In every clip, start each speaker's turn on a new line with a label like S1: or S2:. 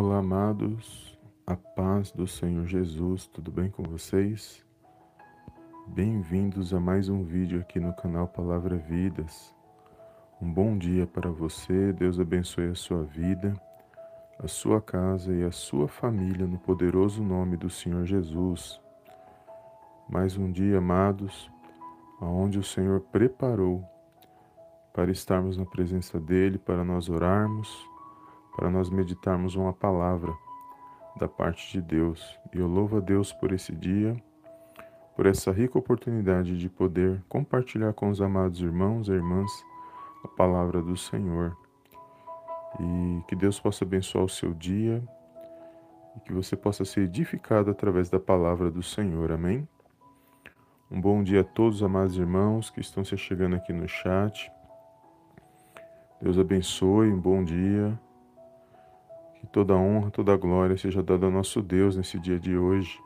S1: Olá, amados, a paz do Senhor Jesus, tudo bem com vocês? Bem-vindos a mais um vídeo aqui no canal Palavra Vidas. Um bom dia para você, Deus abençoe a sua vida, a sua casa e a sua família no poderoso nome do Senhor Jesus. Mais um dia, amados, aonde o Senhor preparou para estarmos na presença dele, para nós orarmos para nós meditarmos uma palavra da parte de Deus. E eu louvo a Deus por esse dia, por essa rica oportunidade de poder compartilhar com os amados irmãos e irmãs a palavra do Senhor. E que Deus possa abençoar o seu dia e que você possa ser edificado através da palavra do Senhor. Amém? Um bom dia a todos, amados irmãos que estão se chegando aqui no chat. Deus abençoe, um bom dia. Que toda honra, toda glória seja dada ao nosso Deus nesse dia de hoje.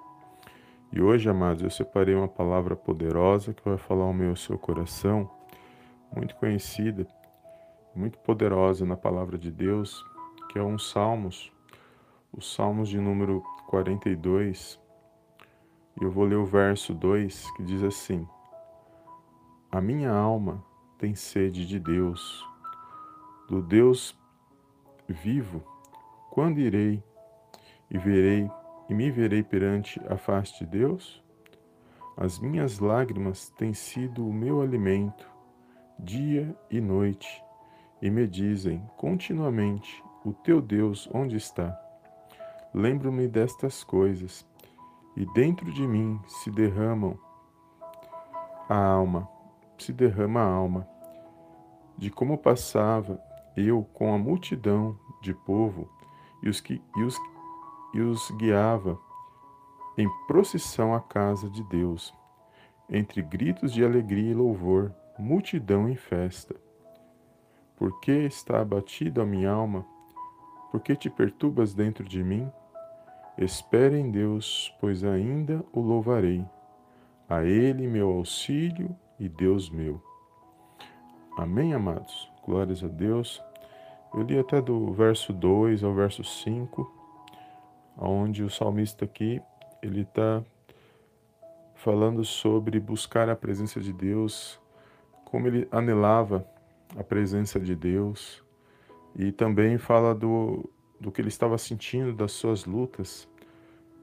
S1: E hoje, amados, eu separei uma palavra poderosa que vai falar ao meu ao seu coração, muito conhecida, muito poderosa na palavra de Deus, que é um Salmos, os Salmos de número 42. E eu vou ler o verso 2 que diz assim: A minha alma tem sede de Deus, do Deus vivo quando irei e verei e me verei perante a face de Deus? As minhas lágrimas têm sido o meu alimento, dia e noite, e me dizem continuamente: O teu Deus onde está? Lembro-me destas coisas, e dentro de mim se derramam a alma, se derrama a alma, de como passava eu com a multidão de povo e os, que, e os, e os guiava em procissão à casa de Deus, entre gritos de alegria e louvor, multidão em festa. Por que está abatida a minha alma? Por que te perturbas dentro de mim? Espere em Deus, pois ainda o louvarei. A Ele meu auxílio e Deus meu. Amém, amados? Glórias a Deus. Eu li até do verso 2 ao verso 5, onde o salmista aqui ele está falando sobre buscar a presença de Deus, como ele anelava a presença de Deus, e também fala do, do que ele estava sentindo, das suas lutas.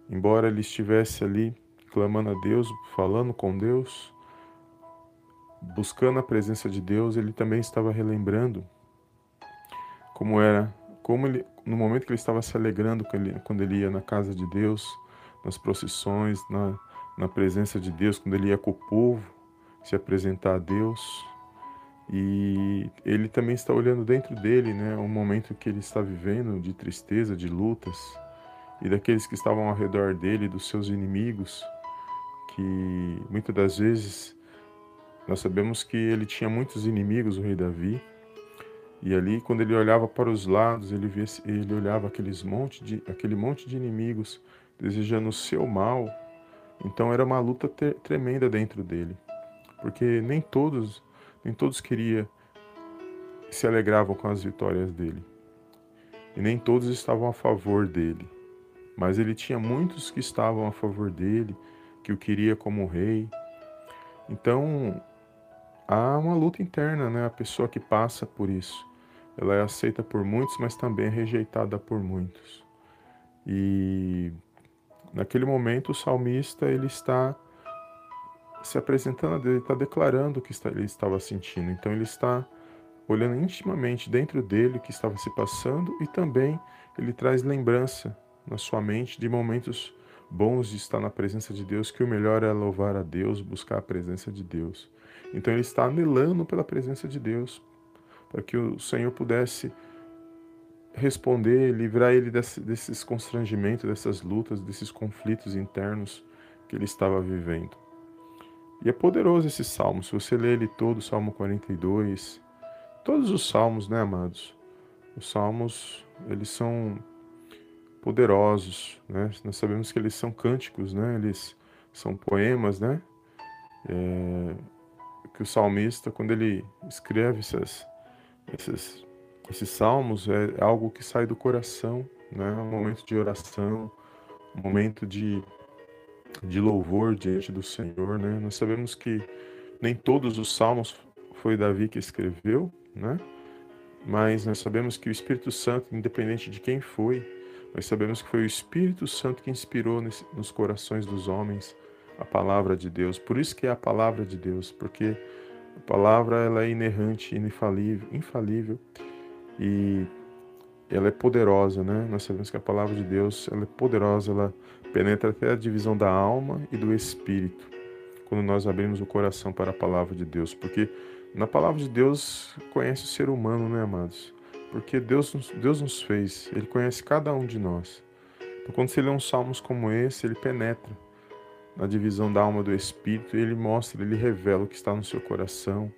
S1: Embora ele estivesse ali clamando a Deus, falando com Deus, buscando a presença de Deus, ele também estava relembrando como era, como ele, no momento que ele estava se alegrando quando ele ia na casa de Deus, nas procissões, na, na presença de Deus, quando ele ia com o povo se apresentar a Deus. E ele também está olhando dentro dele, né, o momento que ele está vivendo de tristeza, de lutas, e daqueles que estavam ao redor dele, dos seus inimigos, que muitas das vezes nós sabemos que ele tinha muitos inimigos, o rei Davi, e ali, quando ele olhava para os lados, ele, via, ele olhava aqueles monte de, aquele monte de inimigos desejando o seu mal. Então era uma luta ter, tremenda dentro dele, porque nem todos, nem todos queria se alegravam com as vitórias dele. E nem todos estavam a favor dele. Mas ele tinha muitos que estavam a favor dele, que o queria como rei. Então, há uma luta interna, né? A pessoa que passa por isso. Ela é aceita por muitos, mas também é rejeitada por muitos. E naquele momento o salmista ele está se apresentando ele está declarando o que ele estava sentindo. Então ele está olhando intimamente dentro dele o que estava se passando e também ele traz lembrança na sua mente de momentos bons de estar na presença de Deus, que o melhor é louvar a Deus, buscar a presença de Deus. Então ele está anelando pela presença de Deus, para que o Senhor pudesse responder, livrar ele desse, desses constrangimentos, dessas lutas, desses conflitos internos que ele estava vivendo. E é poderoso esse salmo, se você ler ele todo, Salmo 42, todos os salmos, né, amados? Os salmos, eles são poderosos, né? Nós sabemos que eles são cânticos, né? Eles são poemas, né? É, que o salmista, quando ele escreve essas, esses, esses salmos é algo que sai do coração né? um momento de oração, um momento de, de louvor diante do Senhor. Né? Nós sabemos que nem todos os salmos foi Davi que escreveu, né? mas nós sabemos que o Espírito Santo, independente de quem foi, nós sabemos que foi o Espírito Santo que inspirou nos corações dos homens a palavra de Deus. Por isso que é a palavra de Deus, porque a palavra ela é inerrante, infalível, infalível e ela é poderosa, né? Nós sabemos que a palavra de Deus ela é poderosa, ela penetra até a divisão da alma e do espírito. Quando nós abrimos o coração para a palavra de Deus, porque na palavra de Deus conhece o ser humano, né, amados? Porque Deus, Deus nos fez, Ele conhece cada um de nós. Então, quando você lê uns salmos como esse, ele penetra na divisão da alma do espírito, ele mostra, ele revela o que está no seu coração,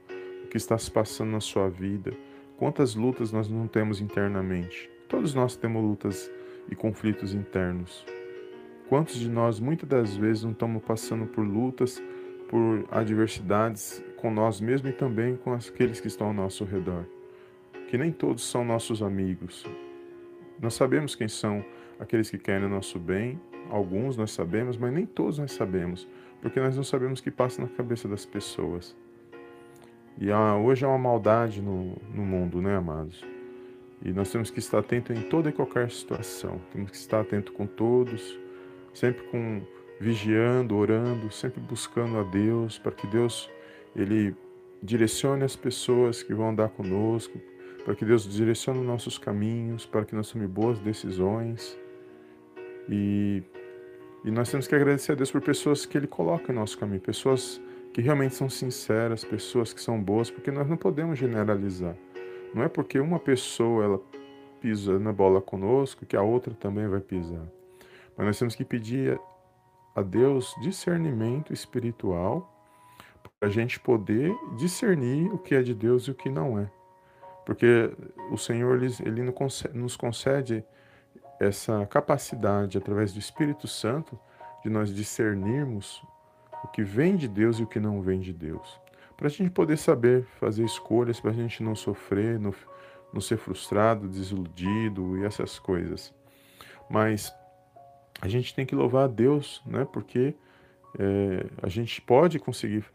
S1: o que está se passando na sua vida. Quantas lutas nós não temos internamente? Todos nós temos lutas e conflitos internos. Quantos de nós muitas das vezes não estamos passando por lutas, por adversidades com nós mesmos e também com aqueles que estão ao nosso redor? Que nem todos são nossos amigos. Nós sabemos quem são aqueles que querem o nosso bem Alguns nós sabemos, mas nem todos nós sabemos, porque nós não sabemos o que passa na cabeça das pessoas. E hoje há uma maldade no, no mundo, né, amados? E nós temos que estar atento em toda e qualquer situação. Temos que estar atento com todos, sempre com vigiando, orando, sempre buscando a Deus, para que Deus ele direcione as pessoas que vão andar conosco, para que Deus direcione os nossos caminhos, para que nós tomemos boas decisões. E, e nós temos que agradecer a Deus por pessoas que Ele coloca em nosso caminho, pessoas que realmente são sinceras, pessoas que são boas, porque nós não podemos generalizar. Não é porque uma pessoa ela pisa na bola conosco que a outra também vai pisar. Mas nós temos que pedir a Deus discernimento espiritual para a gente poder discernir o que é de Deus e o que não é. Porque o Senhor ele, nos concede essa capacidade, através do Espírito Santo, de nós discernirmos o que vem de Deus e o que não vem de Deus. Para a gente poder saber fazer escolhas, para a gente não sofrer, não, não ser frustrado, desiludido e essas coisas. Mas a gente tem que louvar a Deus, né? Porque é, a gente pode conseguir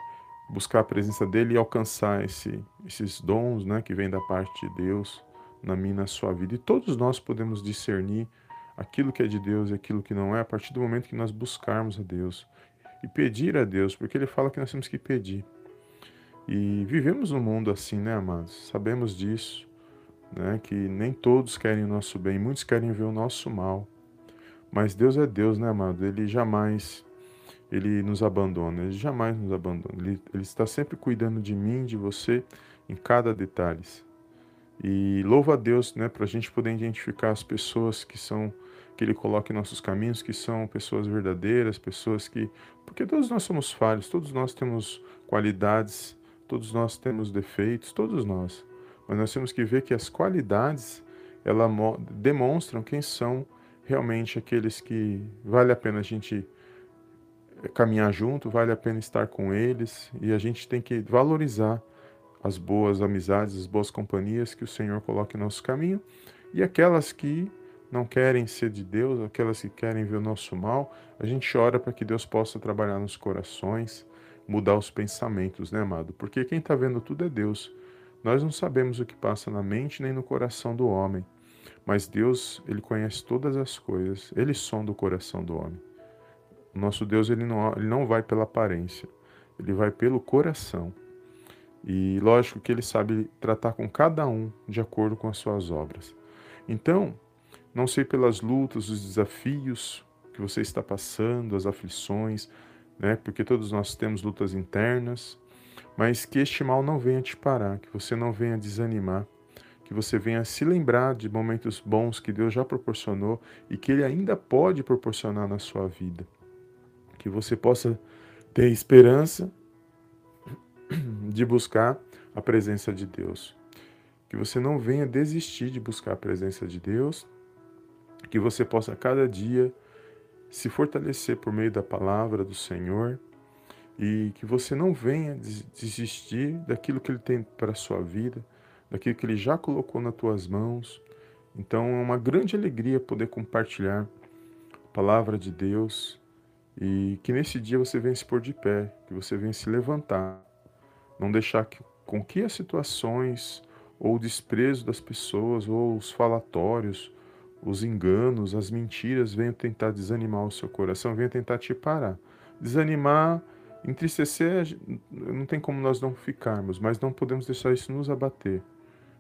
S1: buscar a presença dele e alcançar esse, esses dons, né? Que vem da parte de Deus na minha na sua vida. E todos nós podemos discernir aquilo que é de Deus e aquilo que não é a partir do momento que nós buscarmos a Deus e pedir a Deus, porque ele fala que nós temos que pedir. E vivemos um mundo assim, né, amados? Sabemos disso, né, que nem todos querem o nosso bem, muitos querem ver o nosso mal. Mas Deus é Deus, né, amado? Ele jamais ele nos abandona, ele jamais nos abandona. Ele, ele está sempre cuidando de mim, de você, em cada detalhe. E louva a Deus, né, para a gente poder identificar as pessoas que são que Ele coloca em nossos caminhos, que são pessoas verdadeiras, pessoas que, porque todos nós somos falhos, todos nós temos qualidades, todos nós temos defeitos, todos nós. Mas nós temos que ver que as qualidades elas demonstram quem são realmente aqueles que vale a pena a gente caminhar junto, vale a pena estar com eles e a gente tem que valorizar as boas amizades, as boas companhias que o Senhor coloca em nosso caminho e aquelas que não querem ser de Deus, aquelas que querem ver o nosso mal, a gente ora para que Deus possa trabalhar nos corações, mudar os pensamentos, né, amado? Porque quem está vendo tudo é Deus. Nós não sabemos o que passa na mente nem no coração do homem, mas Deus, ele conhece todas as coisas, ele sonda o coração do homem. O nosso Deus, ele não, ele não vai pela aparência, ele vai pelo coração. E lógico que ele sabe tratar com cada um de acordo com as suas obras. Então, não sei pelas lutas, os desafios que você está passando, as aflições, né? Porque todos nós temos lutas internas, mas que este mal não venha te parar, que você não venha desanimar, que você venha se lembrar de momentos bons que Deus já proporcionou e que Ele ainda pode proporcionar na sua vida. Que você possa ter esperança de buscar a presença de Deus. Que você não venha desistir de buscar a presença de Deus, que você possa cada dia se fortalecer por meio da palavra do Senhor. E que você não venha desistir daquilo que Ele tem para a sua vida, daquilo que Ele já colocou nas tuas mãos. Então é uma grande alegria poder compartilhar a palavra de Deus. E que nesse dia você venha se pôr de pé, que você venha se levantar, não deixar que, com que as situações ou o desprezo das pessoas ou os falatórios, os enganos, as mentiras venham tentar desanimar o seu coração, venham tentar te parar. Desanimar, entristecer, não tem como nós não ficarmos, mas não podemos deixar isso nos abater.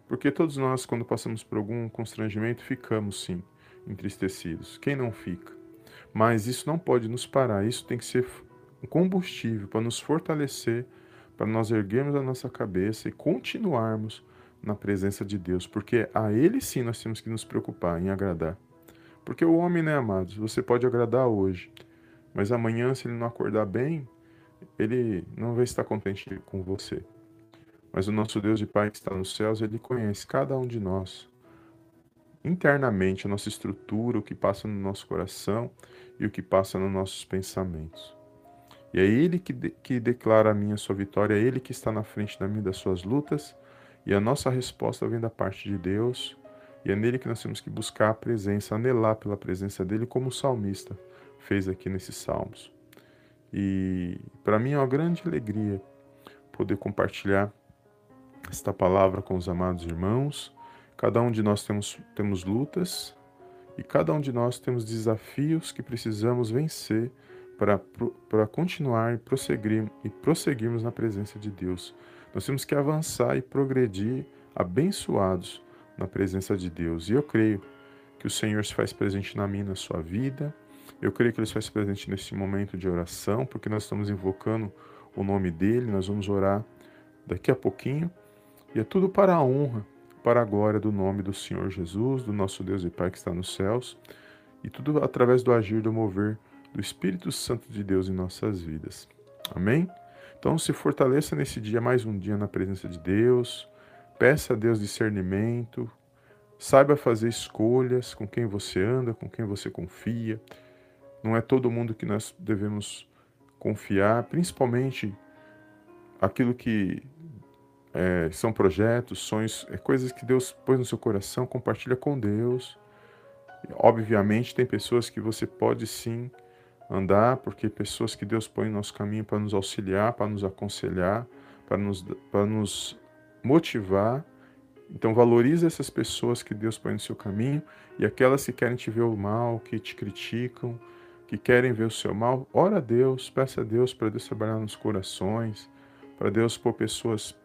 S1: Porque todos nós, quando passamos por algum constrangimento, ficamos sim entristecidos. Quem não fica? Mas isso não pode nos parar, isso tem que ser um combustível para nos fortalecer, para nós erguermos a nossa cabeça e continuarmos na presença de Deus, porque a Ele sim nós temos que nos preocupar em agradar. Porque o homem, né, amados, você pode agradar hoje, mas amanhã, se ele não acordar bem, ele não vai estar contente com você. Mas o nosso Deus e Pai que está nos céus, Ele conhece cada um de nós. Internamente, a nossa estrutura, o que passa no nosso coração e o que passa nos nossos pensamentos. E é Ele que, de, que declara a minha sua vitória, é Ele que está na frente da minha das suas lutas, e a nossa resposta vem da parte de Deus, e é nele que nós temos que buscar a presença, anelar pela presença dele, como o salmista fez aqui nesses salmos. E para mim é uma grande alegria poder compartilhar esta palavra com os amados irmãos. Cada um de nós temos, temos lutas e cada um de nós temos desafios que precisamos vencer para continuar e prosseguir, e prosseguirmos na presença de Deus. Nós temos que avançar e progredir abençoados na presença de Deus. E eu creio que o Senhor se faz presente na minha na sua vida. Eu creio que Ele se faz presente nesse momento de oração, porque nós estamos invocando o nome dEle. Nós vamos orar daqui a pouquinho. E é tudo para a honra, para a glória do nome do Senhor Jesus, do nosso Deus e Pai que está nos céus, e tudo através do agir, do mover do Espírito Santo de Deus em nossas vidas. Amém? Então se fortaleça nesse dia, mais um dia na presença de Deus, peça a Deus discernimento, saiba fazer escolhas com quem você anda, com quem você confia. Não é todo mundo que nós devemos confiar, principalmente aquilo que é, são projetos, sonhos, é, coisas que Deus pôs no seu coração, compartilha com Deus. Obviamente, tem pessoas que você pode sim andar, porque pessoas que Deus põe no nosso caminho para nos auxiliar, para nos aconselhar, para nos, para nos motivar. Então, valorize essas pessoas que Deus põe no seu caminho e aquelas que querem te ver o mal, que te criticam, que querem ver o seu mal. Ora a Deus, peça a Deus para Deus trabalhar nos corações, para Deus pôr pessoas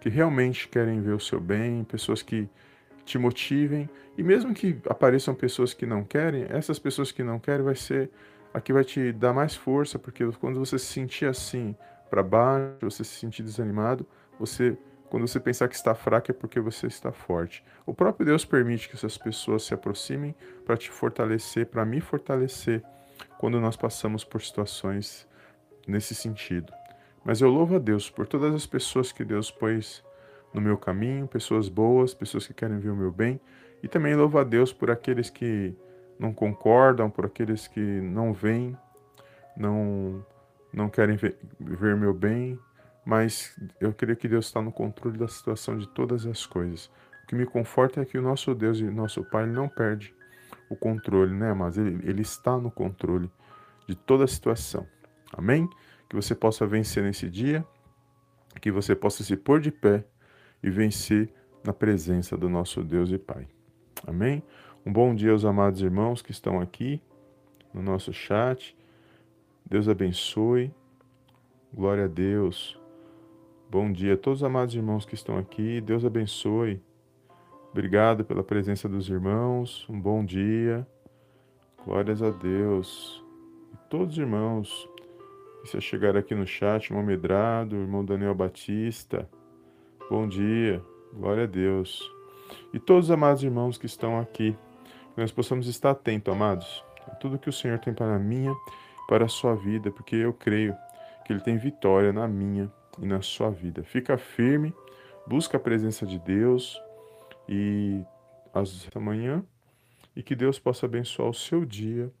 S1: que realmente querem ver o seu bem, pessoas que te motivem. E mesmo que apareçam pessoas que não querem, essas pessoas que não querem vai ser a que vai te dar mais força, porque quando você se sentir assim para baixo, você se sentir desanimado, você quando você pensar que está fraco é porque você está forte. O próprio Deus permite que essas pessoas se aproximem para te fortalecer, para me fortalecer quando nós passamos por situações nesse sentido. Mas eu louvo a Deus por todas as pessoas que Deus pôs no meu caminho, pessoas boas, pessoas que querem ver o meu bem, e também louvo a Deus por aqueles que não concordam, por aqueles que não veem, não não querem ver, ver meu bem, mas eu creio que Deus está no controle da situação de todas as coisas. O que me conforta é que o nosso Deus e nosso Pai não perde o controle, né, mas ele, ele está no controle de toda a situação. Amém? que você possa vencer nesse dia, que você possa se pôr de pé e vencer na presença do nosso Deus e Pai. Amém? Um bom dia aos amados irmãos que estão aqui no nosso chat. Deus abençoe. Glória a Deus. Bom dia a todos os amados irmãos que estão aqui. Deus abençoe. Obrigado pela presença dos irmãos. Um bom dia. Glórias a Deus. E todos os irmãos você chegar aqui no chat, irmão Medrado, irmão Daniel Batista. Bom dia, glória a Deus. E todos os amados irmãos que estão aqui, que nós possamos estar atentos, amados, a tudo que o Senhor tem para a minha e para a sua vida, porque eu creio que Ele tem vitória na minha e na sua vida. Fica firme, busca a presença de Deus e amanhã e que Deus possa abençoar o seu dia,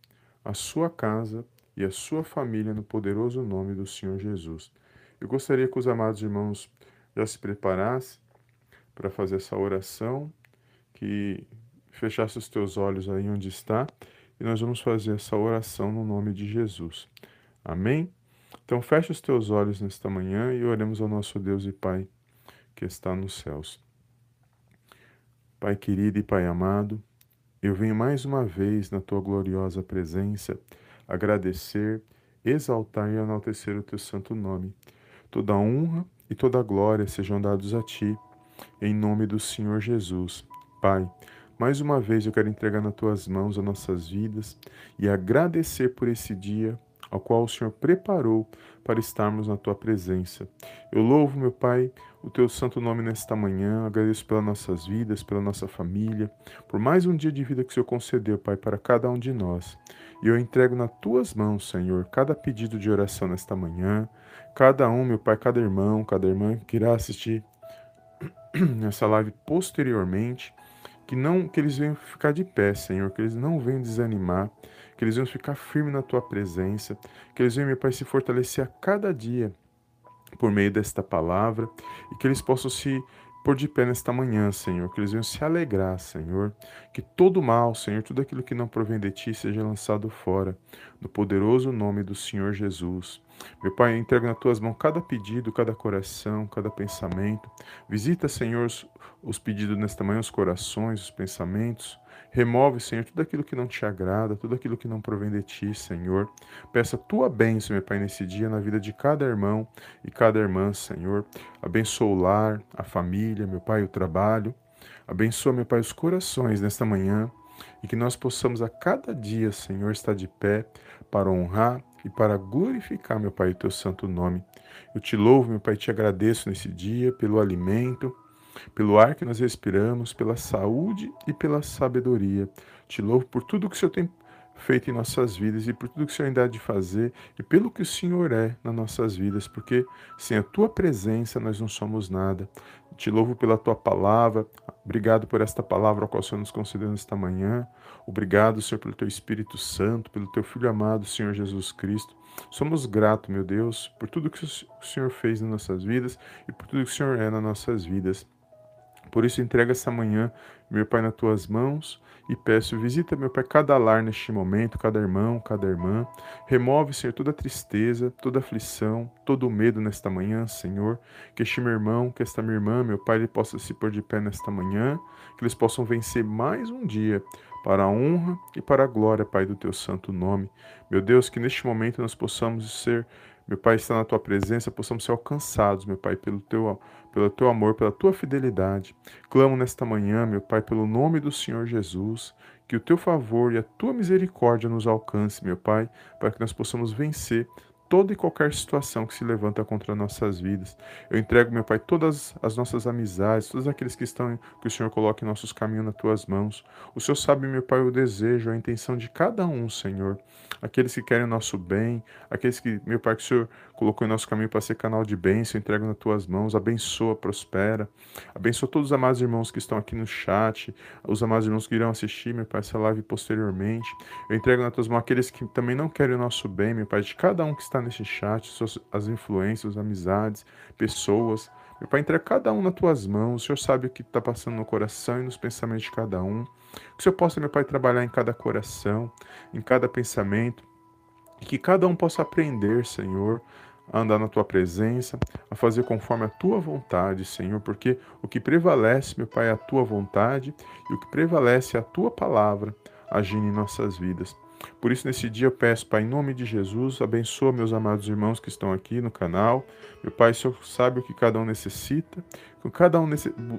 S1: a sua casa e a sua família no poderoso nome do Senhor Jesus. Eu gostaria que os amados irmãos já se preparassem para fazer essa oração, que fechasse os teus olhos aí onde está e nós vamos fazer essa oração no nome de Jesus. Amém? Então feche os teus olhos nesta manhã e oremos ao nosso Deus e Pai que está nos céus. Pai querido e Pai amado, eu venho mais uma vez na tua gloriosa presença agradecer, exaltar e enaltecer o teu santo nome. Toda honra e toda glória sejam dados a ti, em nome do Senhor Jesus. Pai, mais uma vez eu quero entregar nas tuas mãos as nossas vidas e agradecer por esse dia ao qual o Senhor preparou para estarmos na tua presença. Eu louvo, meu Pai, o teu santo nome nesta manhã, agradeço pelas nossas vidas, pela nossa família, por mais um dia de vida que o Senhor concedeu, Pai, para cada um de nós. E eu entrego nas tuas mãos, Senhor, cada pedido de oração nesta manhã, cada um, meu Pai, cada irmão, cada irmã que irá assistir essa live posteriormente, que não que eles venham ficar de pé, Senhor, que eles não venham desanimar, que eles venham ficar firmes na tua presença, que eles venham, meu Pai, se fortalecer a cada dia por meio desta palavra e que eles possam se pôr de pé nesta manhã, Senhor, que eles venham se alegrar, Senhor, que todo mal, Senhor, tudo aquilo que não provém de Ti seja lançado fora, no poderoso nome do Senhor Jesus. Meu Pai, eu entrego nas Tuas mãos cada pedido, cada coração, cada pensamento. Visita, Senhor, os pedidos nesta manhã, os corações, os pensamentos, Remove, Senhor, tudo aquilo que não te agrada, tudo aquilo que não provém de ti, Senhor. Peça a tua bênção, meu Pai, nesse dia, na vida de cada irmão e cada irmã, Senhor. Abençoa o lar, a família, meu Pai, o trabalho. Abençoa, meu Pai, os corações nesta manhã e que nós possamos a cada dia, Senhor, estar de pé para honrar e para glorificar, meu Pai, o teu santo nome. Eu te louvo, meu Pai, te agradeço nesse dia pelo alimento pelo ar que nós respiramos, pela saúde e pela sabedoria. Te louvo por tudo que o Senhor tem feito em nossas vidas e por tudo que o Senhor ainda há de fazer e pelo que o Senhor é nas nossas vidas, porque sem a tua presença nós não somos nada. Te louvo pela tua palavra, obrigado por esta palavra ao qual o Senhor nos concedeu nesta manhã. Obrigado, Senhor, pelo teu Espírito Santo, pelo teu Filho amado, Senhor Jesus Cristo. Somos gratos, meu Deus, por tudo que o Senhor fez nas nossas vidas e por tudo que o Senhor é nas nossas vidas. Por isso, entrega essa manhã, meu Pai, nas tuas mãos e peço, visita, meu Pai, cada lar neste momento, cada irmão, cada irmã. Remove, Senhor, toda tristeza, toda aflição, todo medo nesta manhã, Senhor. Que este meu irmão, que esta minha irmã, meu Pai, ele possa se pôr de pé nesta manhã, que eles possam vencer mais um dia para a honra e para a glória, Pai, do teu santo nome. Meu Deus, que neste momento nós possamos ser meu Pai, está na tua presença, possamos ser alcançados, meu Pai, pelo teu, pelo teu amor, pela tua fidelidade. Clamo nesta manhã, meu Pai, pelo nome do Senhor Jesus, que o teu favor e a tua misericórdia nos alcance, meu Pai, para que nós possamos vencer toda e qualquer situação que se levanta contra nossas vidas. Eu entrego, meu Pai, todas as nossas amizades, todos aqueles que estão, que o Senhor coloque em nossos caminhos nas tuas mãos. O Senhor sabe, meu Pai, o desejo, a intenção de cada um, Senhor. Aqueles que querem o nosso bem, aqueles que, meu Pai, que o Senhor colocou em nosso caminho para ser canal de bênção, eu entrego nas tuas mãos. Abençoa, prospera. Abençoa todos os amados irmãos que estão aqui no chat, os amados irmãos que irão assistir, meu Pai, essa live posteriormente. Eu entrego nas tuas mãos aqueles que também não querem o nosso bem, meu Pai, de cada um que está está neste chat, as influências, as amizades, pessoas. Meu Pai, entrega cada um nas tuas mãos. O Senhor sabe o que está passando no coração e nos pensamentos de cada um. Que o Senhor possa, meu Pai, trabalhar em cada coração, em cada pensamento. E que cada um possa aprender, Senhor, a andar na tua presença, a fazer conforme a tua vontade, Senhor, porque o que prevalece, meu Pai, é a tua vontade e o que prevalece é a tua palavra agindo em nossas vidas. Por isso, nesse dia, eu peço, Pai, em nome de Jesus, abençoa meus amados irmãos que estão aqui no canal. Meu Pai, o Senhor sabe o que cada um necessita, o que cada um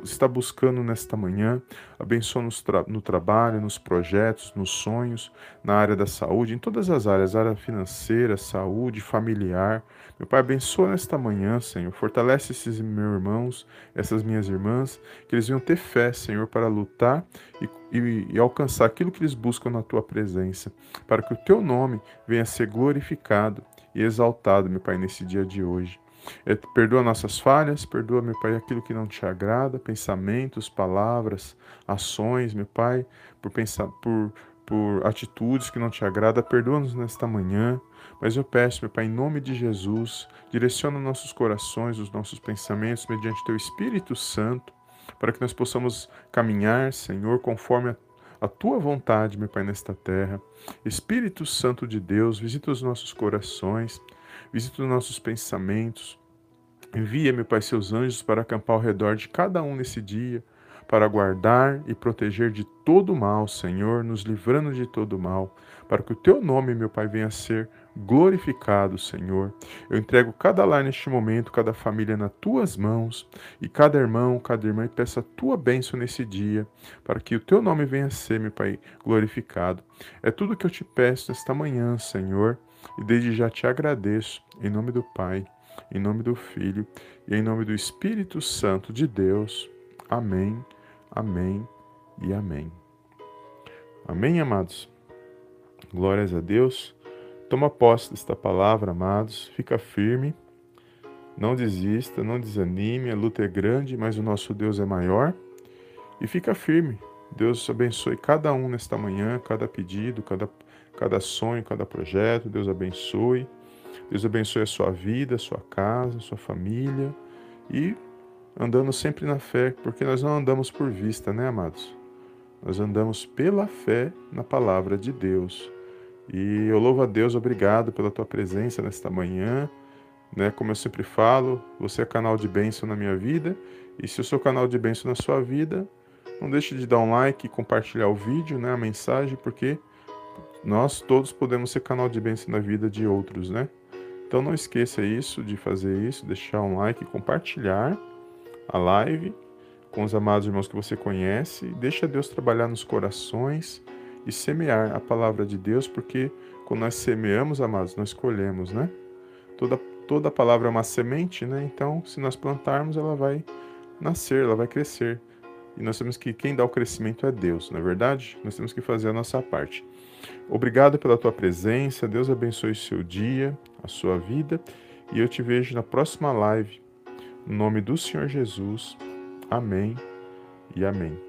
S1: está buscando nesta manhã. Abençoa no trabalho, nos projetos, nos sonhos, na área da saúde, em todas as áreas, área financeira, saúde, familiar. Meu Pai, abençoa nesta manhã, Senhor. Fortalece esses meus irmãos, essas minhas irmãs, que eles venham ter fé, Senhor, para lutar e e, e, alcançar aquilo que eles buscam na tua presença, para que o teu nome venha a ser glorificado e exaltado, meu Pai, nesse dia de hoje. É, perdoa nossas falhas, perdoa, meu Pai, aquilo que não te agrada, pensamentos, palavras, ações, meu Pai, por pensar, por, por atitudes que não te agrada, perdoa-nos nesta manhã. Mas eu peço, meu Pai, em nome de Jesus, direciona nossos corações, os nossos pensamentos mediante teu Espírito Santo para que nós possamos caminhar, Senhor, conforme a, a tua vontade, meu Pai, nesta terra. Espírito Santo de Deus, visita os nossos corações, visita os nossos pensamentos. Envia, meu Pai, seus anjos para acampar ao redor de cada um nesse dia, para guardar e proteger de todo mal, Senhor, nos livrando de todo mal, para que o teu nome, meu Pai, venha a ser glorificado, Senhor. Eu entrego cada lar neste momento, cada família nas tuas mãos, e cada irmão, cada irmã, e peço a tua bênção nesse dia, para que o teu nome venha a ser, meu Pai, glorificado. É tudo que eu te peço nesta manhã, Senhor, e desde já te agradeço, em nome do Pai, em nome do Filho e em nome do Espírito Santo de Deus. Amém, amém e amém. Amém, amados? Glórias a Deus. Toma posse desta palavra, amados, fica firme, não desista, não desanime, a luta é grande, mas o nosso Deus é maior. E fica firme. Deus abençoe cada um nesta manhã, cada pedido, cada, cada sonho, cada projeto. Deus abençoe. Deus abençoe a sua vida, a sua casa, a sua família. E andando sempre na fé, porque nós não andamos por vista, né, amados? Nós andamos pela fé na palavra de Deus. E eu louvo a Deus, obrigado pela tua presença nesta manhã. Né? Como eu sempre falo, você é canal de bênção na minha vida. E se eu sou canal de bênção na sua vida, não deixe de dar um like e compartilhar o vídeo, né? a mensagem, porque nós todos podemos ser canal de bênção na vida de outros, né? Então não esqueça isso, de fazer isso, deixar um like, compartilhar a live com os amados irmãos que você conhece. Deixa Deus trabalhar nos corações e semear a palavra de Deus, porque quando nós semeamos, amados, nós colhemos, né? Toda, toda palavra é uma semente, né? Então, se nós plantarmos, ela vai nascer, ela vai crescer. E nós temos que, quem dá o crescimento é Deus, não é verdade? Nós temos que fazer a nossa parte. Obrigado pela tua presença, Deus abençoe o seu dia, a sua vida, e eu te vejo na próxima live. No nome do Senhor Jesus. Amém e amém.